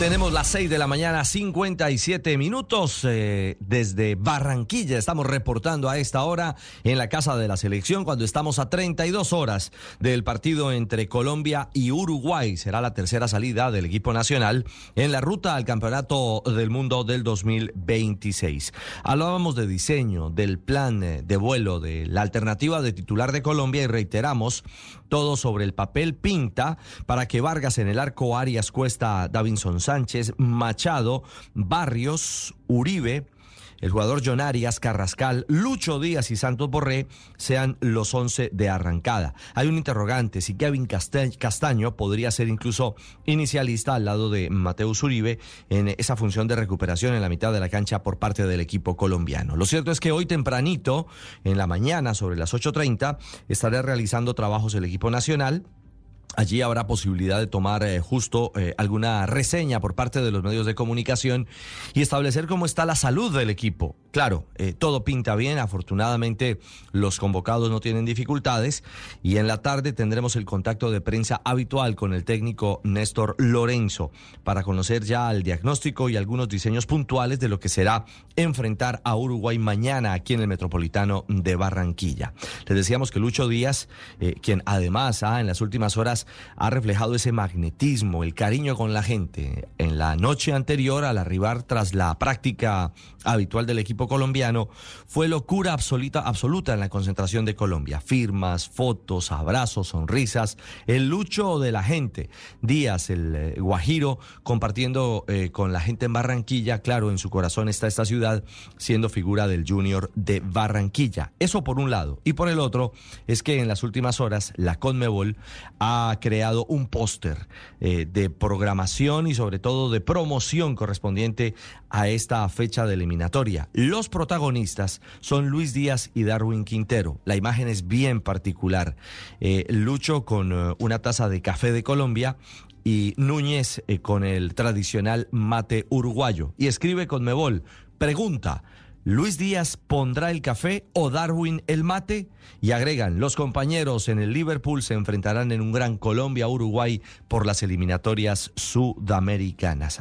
Tenemos las 6 de la mañana, 57 minutos eh, desde Barranquilla. Estamos reportando a esta hora en la Casa de la Selección cuando estamos a 32 horas del partido entre Colombia y Uruguay. Será la tercera salida del equipo nacional en la ruta al Campeonato del Mundo del 2026. Hablábamos de diseño, del plan eh, de vuelo, de la alternativa de titular de Colombia y reiteramos todo sobre el papel pinta para que Vargas en el arco Arias Cuesta Davinson Sánchez, Machado, Barrios, Uribe, el jugador John Arias, Carrascal, Lucho Díaz y Santos Borré sean los 11 de arrancada. Hay un interrogante si Kevin Castaño podría ser incluso inicialista al lado de Mateus Uribe en esa función de recuperación en la mitad de la cancha por parte del equipo colombiano. Lo cierto es que hoy tempranito, en la mañana, sobre las 8.30, estará realizando trabajos el equipo nacional Allí habrá posibilidad de tomar eh, justo eh, alguna reseña por parte de los medios de comunicación y establecer cómo está la salud del equipo. Claro, eh, todo pinta bien, afortunadamente los convocados no tienen dificultades y en la tarde tendremos el contacto de prensa habitual con el técnico Néstor Lorenzo para conocer ya el diagnóstico y algunos diseños puntuales de lo que será enfrentar a Uruguay mañana aquí en el Metropolitano de Barranquilla. Les decíamos que Lucho Díaz, quien además ah, en las últimas horas ha reflejado ese magnetismo, el cariño con la gente. En la noche anterior, al arribar tras la práctica habitual del equipo colombiano, fue locura absoluta, absoluta en la concentración de Colombia. Firmas, fotos, abrazos, sonrisas, el lucho de la gente. Díaz, el eh, Guajiro, compartiendo eh, con la gente en Barranquilla, claro, en su corazón está esta ciudad, siendo figura del Junior de Barranquilla. Eso por un lado. Y por el otro, es que en las últimas horas la Conmebol ha creado un póster eh, de programación y sobre todo de promoción correspondiente a esta fecha de eliminatoria. Los protagonistas son Luis Díaz y Darwin Quintero. La imagen es bien particular. Eh, Lucho con eh, una taza de café de Colombia y Núñez con el tradicional mate uruguayo. Y escribe con Mebol, pregunta, Luis Díaz pondrá el café o Darwin el mate y agregan, los compañeros en el Liverpool se enfrentarán en un gran Colombia-Uruguay por las eliminatorias sudamericanas.